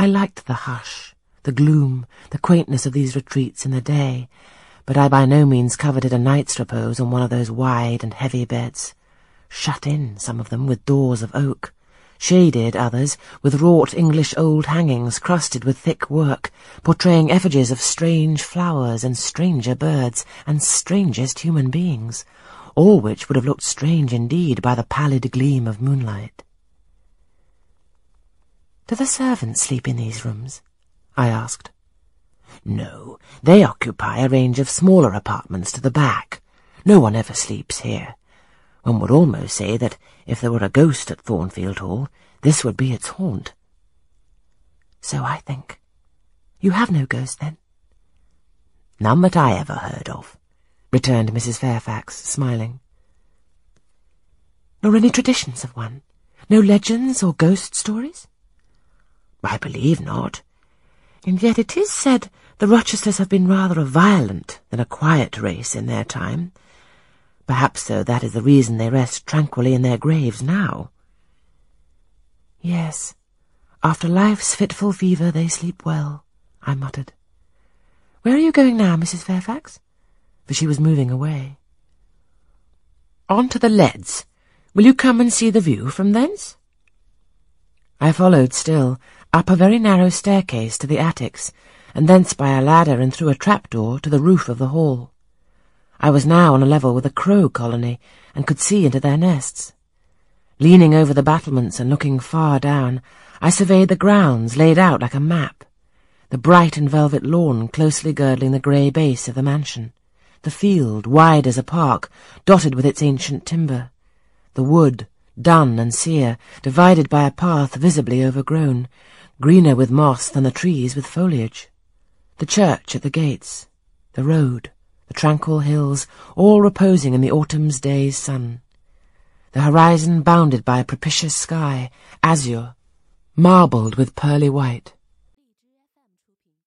I liked the hush, the gloom, the quaintness of these retreats in the day, but I by no means coveted a night's repose on one of those wide and heavy beds, shut in, some of them, with doors of oak, shaded others with wrought English old hangings crusted with thick work, portraying effigies of strange flowers and stranger birds and strangest human beings, all which would have looked strange indeed by the pallid gleam of moonlight. Do the servants sleep in these rooms? I asked. No, they occupy a range of smaller apartments to the back. No one ever sleeps here. One would almost say that if there were a ghost at Thornfield Hall, this would be its haunt. So I think. You have no ghost, then? None that I ever heard of, returned Mrs. Fairfax, smiling. Nor any traditions of one? No legends or ghost stories? I believe not. And yet it is said the Rochesters have been rather a violent than a quiet race in their time, Perhaps, so that is the reason they rest tranquilly in their graves now. Yes, after life's fitful fever they sleep well, I muttered. Where are you going now, Mrs. Fairfax? For she was moving away. On to the leads. Will you come and see the view from thence? I followed still, up a very narrow staircase to the attics, and thence by a ladder and through a trapdoor to the roof of the hall. I was now on a level with a crow colony and could see into their nests. Leaning over the battlements and looking far down, I surveyed the grounds laid out like a map, the bright and velvet lawn closely girdling the grey base of the mansion, the field, wide as a park, dotted with its ancient timber, the wood, dun and sere, divided by a path visibly overgrown, greener with moss than the trees with foliage, the church at the gates, the road, the tranquil hills, all reposing in the autumn's day's sun. The horizon bounded by a propitious sky, azure, marbled with pearly white.